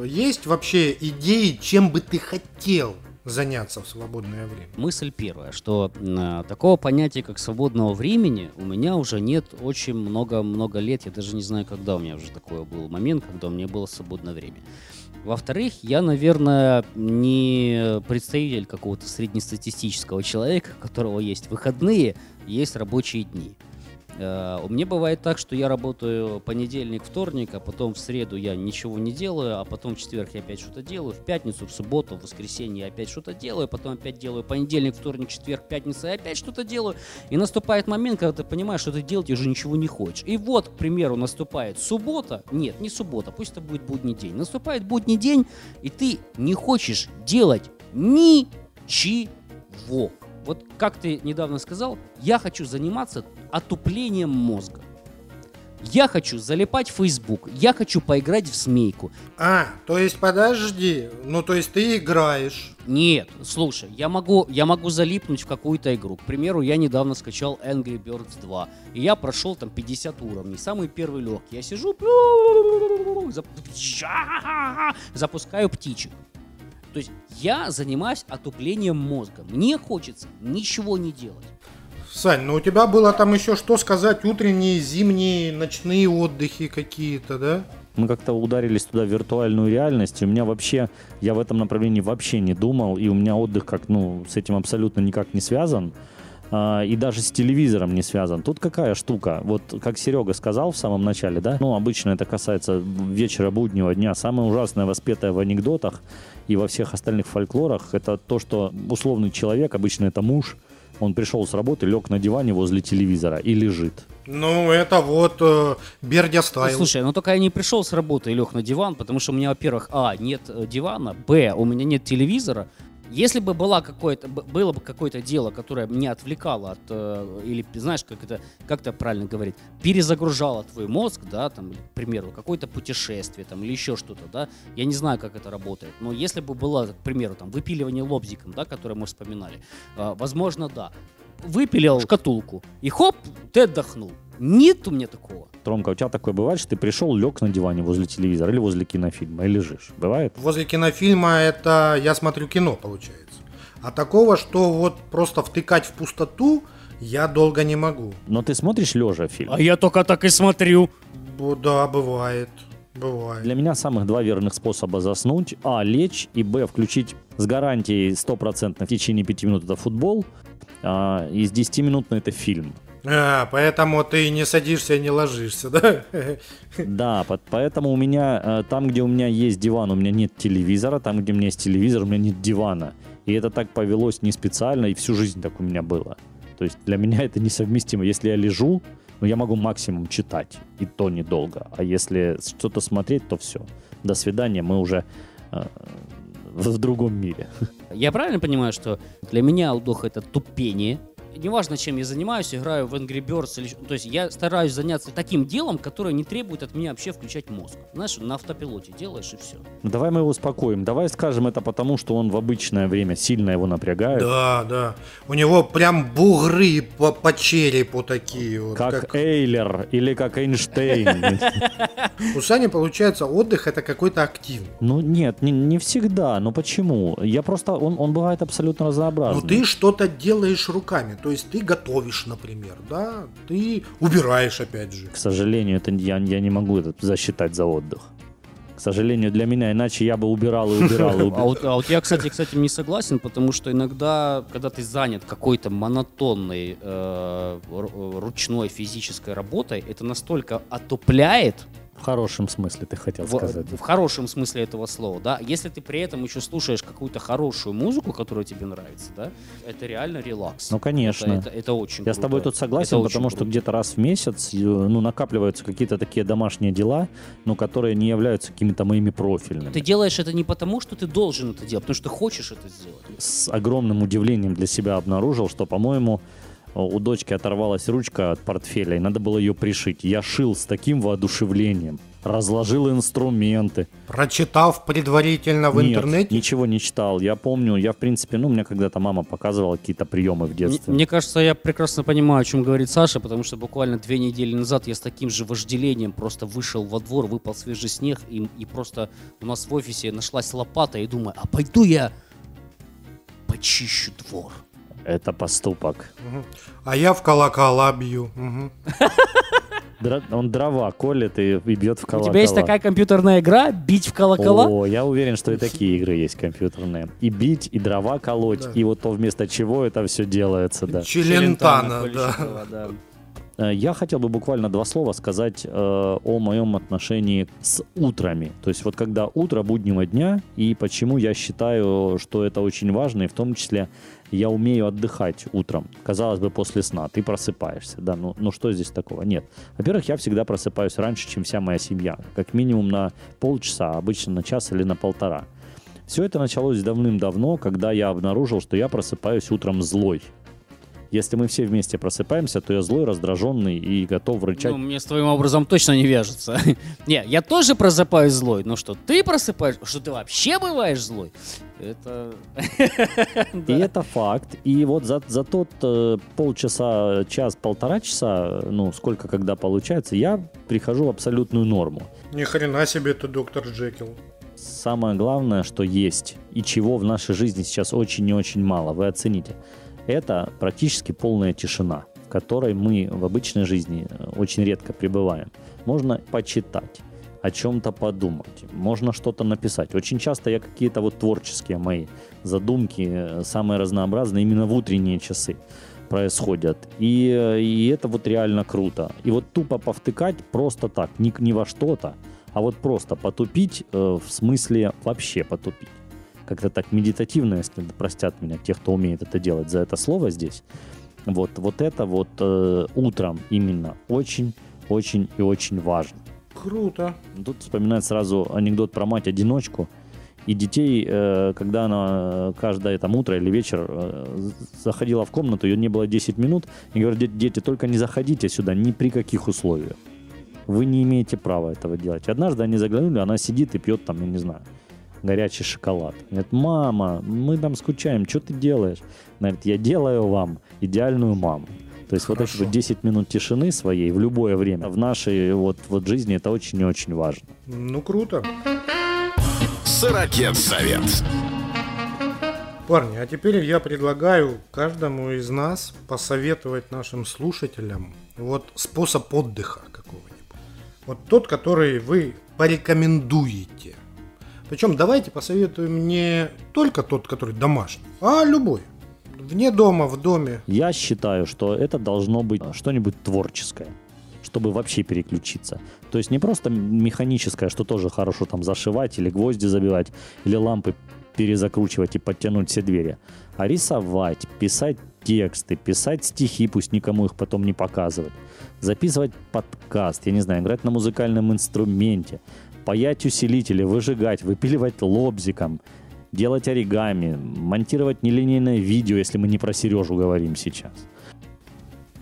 [SPEAKER 2] есть вообще идеи, чем бы ты хотел заняться в свободное время?
[SPEAKER 4] Мысль первая, что э, такого понятия, как свободного времени, у меня уже нет очень много-много лет. Я даже не знаю, когда у меня уже такой был момент, когда у меня было свободное время. Во-вторых, я, наверное, не представитель какого-то среднестатистического человека, у которого есть выходные, есть рабочие дни. Э, меня бывает так, что я работаю понедельник, вторник, а потом в среду я ничего не делаю, а потом в четверг я опять что-то делаю, в пятницу, в субботу, в воскресенье я опять что-то делаю, потом опять делаю понедельник, вторник, четверг, пятница, и опять что-то делаю. И наступает момент, когда ты понимаешь, что ты делать уже ничего не хочешь. И вот, к примеру, наступает суббота, нет, не суббота, пусть это будет будний день. Наступает будний день, и ты не хочешь делать ничего. Вот как ты недавно сказал, я хочу заниматься отуплением мозга. Я хочу залипать в Facebook, я хочу поиграть в змейку.
[SPEAKER 2] А, то есть подожди, ну то есть ты играешь.
[SPEAKER 4] Нет, слушай, я могу, я могу залипнуть в какую-то игру. К примеру, я недавно скачал Angry Birds 2, и я прошел там 50 уровней, самый первый легкий. Я сижу, запускаю птичек. То есть я занимаюсь отуплением мозга. Мне хочется ничего не делать.
[SPEAKER 2] Сань, ну у тебя было там еще что сказать, утренние, зимние, ночные отдыхи какие-то, да?
[SPEAKER 3] Мы как-то ударились туда в виртуальную реальность, и у меня вообще, я в этом направлении вообще не думал, и у меня отдых как, ну, с этим абсолютно никак не связан, а, и даже с телевизором не связан. Тут какая штука, вот как Серега сказал в самом начале, да, ну, обычно это касается вечера буднего дня, самое ужасное воспетое в анекдотах и во всех остальных фольклорах, это то, что условный человек, обычно это муж, он пришел с работы, лег на диване возле телевизора и лежит.
[SPEAKER 2] Ну, это вот э, Бердя стайл.
[SPEAKER 4] Слушай, ну только я не пришел с работы и лег на диван, потому что у меня, во-первых, а, нет дивана, б, у меня нет телевизора, если бы была какое-то, было бы какое-то дело, которое меня отвлекало от, э, или, знаешь, как это, как это правильно говорить, перезагружало твой мозг, да, там, к примеру, какое-то путешествие, там, или еще что-то, да, я не знаю, как это работает, но если бы было, к примеру, там, выпиливание лобзиком, да, которое мы вспоминали, э, возможно, да, выпилил шкатулку, и хоп, ты отдохнул. Нет у меня такого.
[SPEAKER 3] Тромка, у тебя такое бывает, что ты пришел, лег на диване возле телевизора или возле кинофильма и лежишь? Бывает?
[SPEAKER 2] Возле кинофильма это я смотрю кино, получается. А такого, что вот просто втыкать в пустоту, я долго не могу.
[SPEAKER 3] Но ты смотришь лежа фильм?
[SPEAKER 4] А я только так и смотрю.
[SPEAKER 2] Бу- Да, бывает. Бывает.
[SPEAKER 3] Для меня самых два верных способа заснуть. А, лечь. И, б, включить с гарантией 100% в течение 5 минут это футбол. А, из 10 минут на это фильм.
[SPEAKER 2] А, поэтому ты не садишься и не ложишься, да?
[SPEAKER 3] Да, по- поэтому у меня э, там, где у меня есть диван, у меня нет телевизора, там, где у меня есть телевизор, у меня нет дивана. И это так повелось не специально, и всю жизнь так у меня было. То есть для меня это несовместимо. Если я лежу, ну, я могу максимум читать, и то недолго. А если что-то смотреть, то все. До свидания, мы уже э, в, в другом мире.
[SPEAKER 4] Я правильно понимаю, что для меня отдых это тупение? Неважно, чем я занимаюсь, играю в Angry Birds или... То есть я стараюсь заняться таким делом, которое не требует от меня вообще включать мозг. Знаешь, на автопилоте делаешь и все.
[SPEAKER 3] Ну, Давай мы его успокоим. Давай скажем это потому, что он в обычное время сильно его напрягает.
[SPEAKER 2] Да, да. У него прям бугры по, по черепу такие вот.
[SPEAKER 3] Как Эйлер или как Эйнштейн.
[SPEAKER 2] У Сани получается отдых это какой-то активный.
[SPEAKER 3] Ну нет, не, не всегда. Ну почему? Я просто, он, он бывает абсолютно
[SPEAKER 2] Ну
[SPEAKER 3] разнообразный.
[SPEAKER 2] ты что-то делаешь руками, то есть ты готовишь, например, да, ты убираешь опять же.
[SPEAKER 3] К сожалению, это я, я не могу это засчитать за отдых. К сожалению, для меня, иначе я бы убирал и убирал и
[SPEAKER 4] А
[SPEAKER 3] убирал.
[SPEAKER 4] вот, а вот я, кстати, кстати, не согласен, потому что иногда, когда ты занят какой-то монотонной э, ру- ручной физической работой, это настолько отупляет,
[SPEAKER 3] В хорошем смысле ты хотел
[SPEAKER 4] в,
[SPEAKER 3] сказать.
[SPEAKER 4] в хорошем смысле этого слова, да, если ты при этом еще слушаешь какую-то хорошую музыку, которая тебе нравится, да, это реально релакс.
[SPEAKER 3] Ну, конечно.
[SPEAKER 4] Это, это, это очень
[SPEAKER 3] Я с тобой
[SPEAKER 4] круто.
[SPEAKER 3] тут согласен,
[SPEAKER 4] Это
[SPEAKER 3] потому что
[SPEAKER 4] круто.
[SPEAKER 3] где-то раз в месяц э, ну, накапливаются какие-то такие домашние дела, но которые не являются какими-то моими профильными.
[SPEAKER 4] Ты делаешь это не потому, что ты должен это делать, потому что ты хочешь это сделать.
[SPEAKER 3] С огромным удивлением для себя обнаружил, что, по-моему, у дочки оторвалась ручка от портфеля, и надо было ее пришить. Я шил с таким воодушевлением. Разложил инструменты.
[SPEAKER 2] Прочитав предварительно в
[SPEAKER 3] Нет,
[SPEAKER 2] интернете?
[SPEAKER 3] ничего не читал. Я помню, я в принципе, ну, мне когда-то мама показывала какие-то приемы в
[SPEAKER 4] Мне,
[SPEAKER 3] детстве.
[SPEAKER 4] мне кажется, я прекрасно понимаю, о чем говорит Саша, потому что буквально две недели назад я с таким же вожделением просто вышел во двор, выпал свежий снег, и, и просто у нас в офисе нашлась лопата, и думаю, а пойду я почищу двор.
[SPEAKER 3] Это поступок.
[SPEAKER 2] А я в колокола бью.
[SPEAKER 3] Дра- Он дрова колет и, и бьет в
[SPEAKER 4] У
[SPEAKER 3] колокола.
[SPEAKER 4] тебя есть такая компьютерная игра «Бить в колокола»?
[SPEAKER 3] О, я уверен, что и такие игры есть компьютерные. И бить, и дрова колоть,
[SPEAKER 2] Да.
[SPEAKER 3] и вот то вместо чего это все делается, да.
[SPEAKER 2] Челентано, да.
[SPEAKER 4] Да.
[SPEAKER 3] Э, Я хотел бы буквально два слова сказать э, о моем отношении с утрами. То есть вот когда утро буднего дня, и почему я считаю, что это очень важно, и в том числе я умею отдыхать утром. Казалось бы, после сна ты просыпаешься, да, ну, ну что здесь такого? Нет. Во-первых, я всегда просыпаюсь раньше, чем вся моя семья. Как минимум на полчаса, обычно на час или на полтора. Все это началось давным-давно, когда я обнаружил, что я просыпаюсь утром злой. Если мы все вместе просыпаемся, то я злой, раздраженный и готов рычать.
[SPEAKER 4] Ну, мне с твоим образом точно не вяжется. Не, я тоже просыпаюсь злой, но что ты просыпаешь, что ты вообще бываешь злой, это...
[SPEAKER 3] И это факт. И вот за, за тот э, полчаса, час, полтора часа, ну, сколько когда получается, я прихожу в абсолютную норму.
[SPEAKER 2] Ни хрена себе ты, доктор Джекил.
[SPEAKER 3] Самое главное, что есть и чего в нашей жизни сейчас очень и очень мало, вы оцените. Это практически полная тишина, в которой мы в обычной жизни э, очень редко пребываем. Можно почитать, о чем-то подумать, можно что-то написать. Очень часто я какие-то вот творческие мои задумки, э, самые разнообразные, именно в утренние часы происходят. И, э, и это вот реально круто. И вот тупо повтыкать просто так, не, не во что-то, а вот просто потупить, э, в смысле вообще потупить. Как-то так медитативно, если простят меня те, кто умеет это делать за это слово здесь. Вот, вот это вот э, утром именно очень, очень и очень важно.
[SPEAKER 2] Круто.
[SPEAKER 3] Тут вспоминает сразу анекдот про мать-одиночку. И детей, э, когда она каждое там утро или вечер э, заходила в комнату, ее не было 10 минут, и говорят, «Дети, дети, только не заходите сюда ни при каких условиях. Вы не имеете права этого делать. И однажды они заглянули, она сидит и пьет там, я не знаю, горячий шоколад. Говорит, мама, мы там скучаем, что ты делаешь? Она говорит, я делаю вам идеальную маму. То есть вот эти
[SPEAKER 2] Хорошо.
[SPEAKER 3] вот 10 минут тишины своей в любое время в нашей вот, вот жизни это очень и очень важно.
[SPEAKER 2] Ну, круто.
[SPEAKER 1] Сорокет совет.
[SPEAKER 2] Парни, а теперь я предлагаю каждому из нас посоветовать нашим слушателям вот способ отдыха какого-нибудь. Вот тот, который вы порекомендуете. Причем давайте посоветуем не только тот, который домашний, а любой. Вне дома, в доме.
[SPEAKER 3] Я считаю, что это должно быть что-нибудь творческое, чтобы вообще переключиться. То есть не просто механическое, что тоже хорошо там зашивать или гвозди забивать, или лампы перезакручивать и подтянуть все двери, а рисовать, писать тексты, писать стихи, пусть никому их потом не показывать, записывать подкаст, я не знаю, играть на музыкальном инструменте, паять усилители, выжигать, выпиливать лобзиком, делать оригами, монтировать нелинейное видео, если мы не про Сережу говорим сейчас.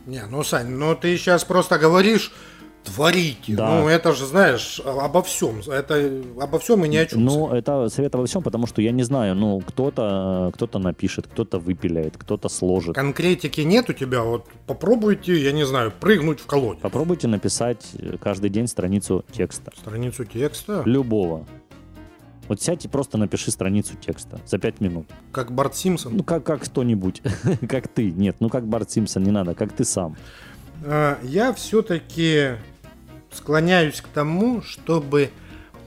[SPEAKER 2] Не, ну, Сань, ну ты сейчас просто говоришь творите.
[SPEAKER 3] Да.
[SPEAKER 2] Ну, это же, знаешь, обо всем. Это обо всем и ни о чем.
[SPEAKER 3] Ну, это совет обо всем, потому что я не знаю, ну, кто-то кто напишет, кто-то выпиляет, кто-то сложит.
[SPEAKER 2] Конкретики нет у тебя, вот попробуйте, я не знаю, прыгнуть в колодец.
[SPEAKER 3] Попробуйте написать э, каждый день страницу текста.
[SPEAKER 2] Страницу текста,
[SPEAKER 3] Любого. Вот сядь и просто напиши страницу текста за пять минут.
[SPEAKER 2] как Барт Симпсон.
[SPEAKER 3] Ну, как, как кто-нибудь. как ты. Нет, ну как Барт Симпсон, не надо, как ты сам.
[SPEAKER 2] А, Я все-таки склоняюсь к тому, чтобы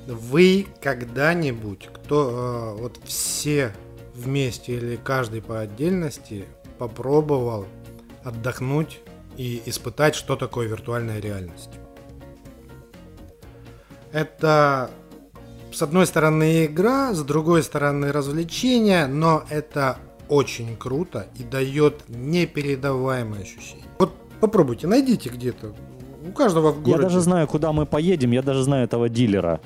[SPEAKER 2] вы когда-нибудь, кто а, вот все вместе или каждый по отдельности попробовал отдохнуть и испытать, что такое виртуальная реальность. Это с одной стороны игра, с другой стороны развлечение, но это очень круто и дает непередаваемые ощущения. Вот попробуйте, найдите где-то. У каждого в
[SPEAKER 3] Я
[SPEAKER 2] городе.
[SPEAKER 3] даже знаю, куда мы поедем, я даже знаю этого дилера.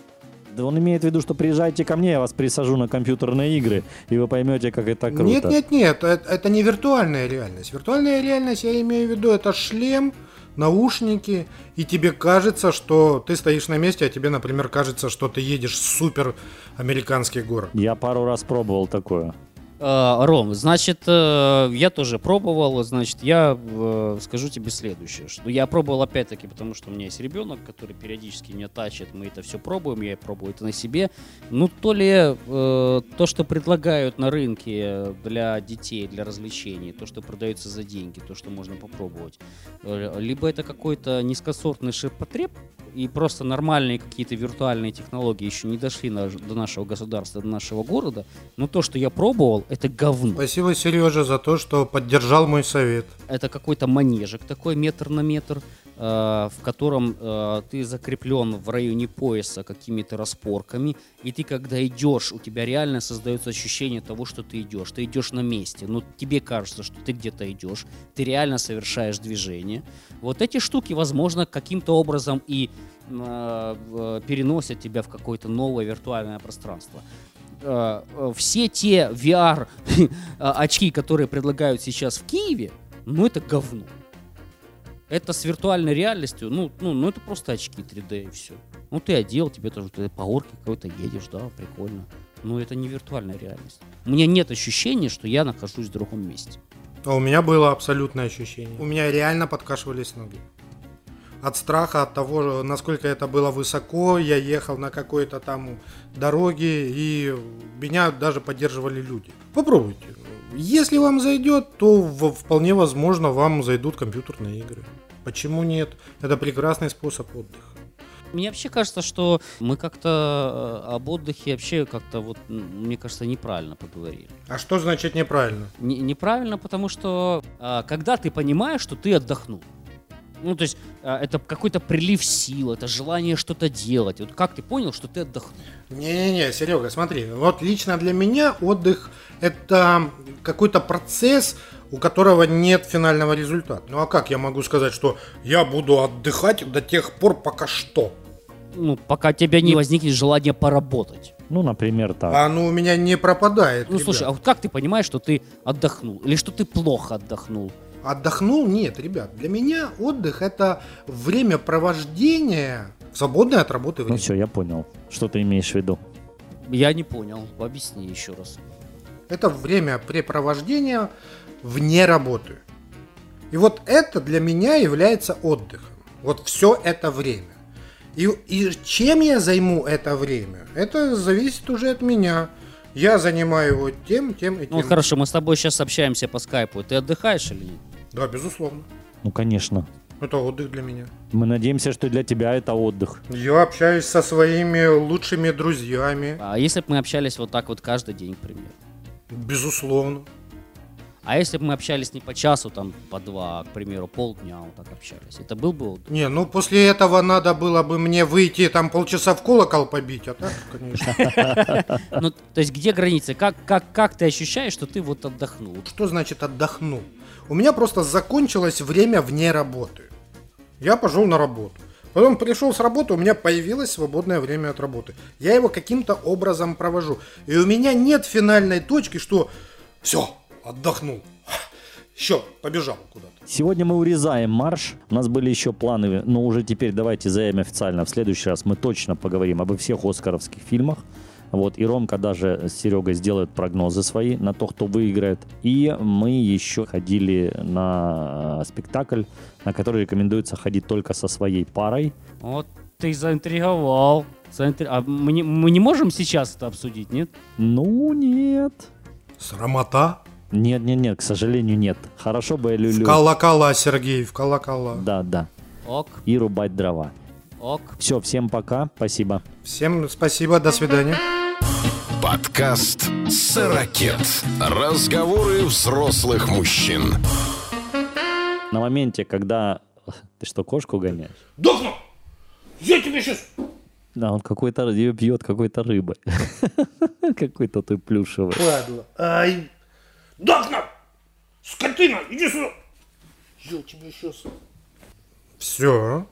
[SPEAKER 3] Да он имеет в виду, что приезжайте ко мне, я вас присажу на компьютерные игры, и вы поймете, как это круто.
[SPEAKER 2] Нет, нет, нет, это, это не виртуальная реальность. Виртуальная реальность, я имею в виду, это шлем, наушники, и тебе кажется, что ты стоишь на месте, а тебе, например, кажется, что ты едешь в супер американский город.
[SPEAKER 3] Я пару раз пробовал такое.
[SPEAKER 4] Э, Ром, значит, э, я тоже пробовал, значит, я э, скажу тебе следующее, что я пробовал опять-таки, потому что у меня есть ребенок, который периодически меня тачит, мы это все пробуем, я пробую это на себе. Ну, то ли э, то, что предлагают на рынке для детей, для развлечений, то, что продается за деньги, то, что можно попробовать, либо это какой-то низкосортный ширпотреб, и просто нормальные какие-то виртуальные технологии еще не дошли до нашего государства, до нашего города, но то, что я пробовал, это говно.
[SPEAKER 2] Спасибо, Сережа, за то, что поддержал мой совет.
[SPEAKER 4] Это какой-то манежик такой метр на метр, э, в котором э, ты закреплен в районе пояса какими-то распорками, и ты когда идешь, у тебя реально создается ощущение того, что ты идешь. Ты идешь на месте, но тебе кажется, что ты где-то идешь, ты реально совершаешь движение. Вот эти штуки, возможно, каким-то образом и э, э, переносят тебя в какое-то новое виртуальное пространство все те VR очки, которые предлагают сейчас в Киеве, ну это говно. Это с виртуальной реальностью, ну, ну, ну это просто очки 3D и все. Ну ты одел, тебе тоже ты по горке какой-то едешь, да, прикольно. Но это не виртуальная реальность. У меня нет ощущения, что я нахожусь в другом месте.
[SPEAKER 2] А у меня было абсолютное ощущение. У меня реально подкашивались ноги. От страха, от того, насколько это было высоко, я ехал на какой-то там дороге, и меня даже поддерживали люди. Попробуйте. Если вам зайдет, то вполне возможно вам зайдут компьютерные игры. Почему нет? Это прекрасный способ отдыха.
[SPEAKER 4] Мне вообще кажется, что мы как-то э, об отдыхе вообще как-то вот, мне кажется, неправильно поговорили.
[SPEAKER 2] А что значит неправильно?
[SPEAKER 4] Не- неправильно, потому что а, когда ты понимаешь, что ты отдохнул, ну, то есть а, это какой-то прилив сил, это желание что-то делать. Вот как ты понял, что ты отдохнул?
[SPEAKER 2] Не-не-не, Серега, смотри, вот лично для меня отдых это какой-то процесс, у которого нет финального результата. Ну а как я могу сказать, что я буду отдыхать до тех пор, пока что?
[SPEAKER 4] Ну, пока у тебя не возникнет желание поработать.
[SPEAKER 3] Ну, например, так.
[SPEAKER 2] А оно у меня не пропадает.
[SPEAKER 4] Ну,
[SPEAKER 2] ребят.
[SPEAKER 4] слушай, а вот как ты понимаешь, что ты отдохнул? Или что ты плохо отдохнул?
[SPEAKER 2] Отдохнул? Нет, ребят. Для меня отдых это время провождения в свободное от работы
[SPEAKER 3] Ну
[SPEAKER 2] время.
[SPEAKER 3] все, я понял, что ты имеешь в виду.
[SPEAKER 4] Я не понял. Объясни еще раз.
[SPEAKER 2] Это время препровождения вне работы. И вот это для меня является отдыхом. Вот все это время. И, и чем я займу это время, это зависит уже от меня. Я занимаю его тем, тем и тем.
[SPEAKER 4] Ну, хорошо, мы с тобой сейчас общаемся по скайпу. Ты отдыхаешь или нет?
[SPEAKER 2] Да, безусловно.
[SPEAKER 3] Ну, конечно.
[SPEAKER 2] Это отдых для меня.
[SPEAKER 3] Мы надеемся, что для тебя это отдых.
[SPEAKER 2] Я общаюсь со своими лучшими друзьями.
[SPEAKER 4] А если бы мы общались вот так вот каждый день, к примеру?
[SPEAKER 2] Безусловно.
[SPEAKER 4] А если бы мы общались не по часу, там, по два, к примеру, полдня вот так общались, это был бы?
[SPEAKER 2] Не, ну после этого надо было бы мне выйти там полчаса в колокол побить, а так, конечно.
[SPEAKER 4] Ну, то есть где границы? Как, как, как ты ощущаешь, что ты вот отдохнул?
[SPEAKER 2] Что значит отдохнул? У меня просто закончилось время вне работы. Я пошел на работу. Потом пришел с работы, у меня появилось свободное время от работы. Я его каким-то образом провожу. И у меня нет финальной точки, что все, отдохнул. Все, побежал куда-то.
[SPEAKER 3] Сегодня мы урезаем марш. У нас были еще планы, но уже теперь давайте заявим официально. В следующий раз мы точно поговорим обо всех оскаровских фильмах. Вот, и Ромка даже с Серегой сделают прогнозы свои на то, кто выиграет. И мы еще ходили на спектакль, на который рекомендуется ходить только со своей парой.
[SPEAKER 4] Вот ты заинтриговал. Заинтри- А мы не, мы не можем сейчас это обсудить, нет?
[SPEAKER 3] Ну, нет.
[SPEAKER 2] Срамота.
[SPEAKER 3] Нет, нет, нет, к сожалению, нет. Хорошо бы я
[SPEAKER 2] В
[SPEAKER 3] люлю.
[SPEAKER 2] колокола, Сергей, в колокола.
[SPEAKER 3] Да, да.
[SPEAKER 4] Ок,
[SPEAKER 3] И рубать дрова.
[SPEAKER 4] ок.
[SPEAKER 3] Все, всем пока. Спасибо.
[SPEAKER 2] Всем спасибо, до свидания.
[SPEAKER 1] Подкаст «Сорокет». Разговоры взрослых мужчин.
[SPEAKER 3] На моменте, когда... Ты что, кошку гоняешь?
[SPEAKER 2] Дохну! Я тебе сейчас...
[SPEAKER 3] Да, он какой-то ее бьет какой-то рыбой. Какой-то ты плюшевый.
[SPEAKER 2] Падла. Ай. Дохну! Скотина, иди сюда! Я тебе сейчас... Все.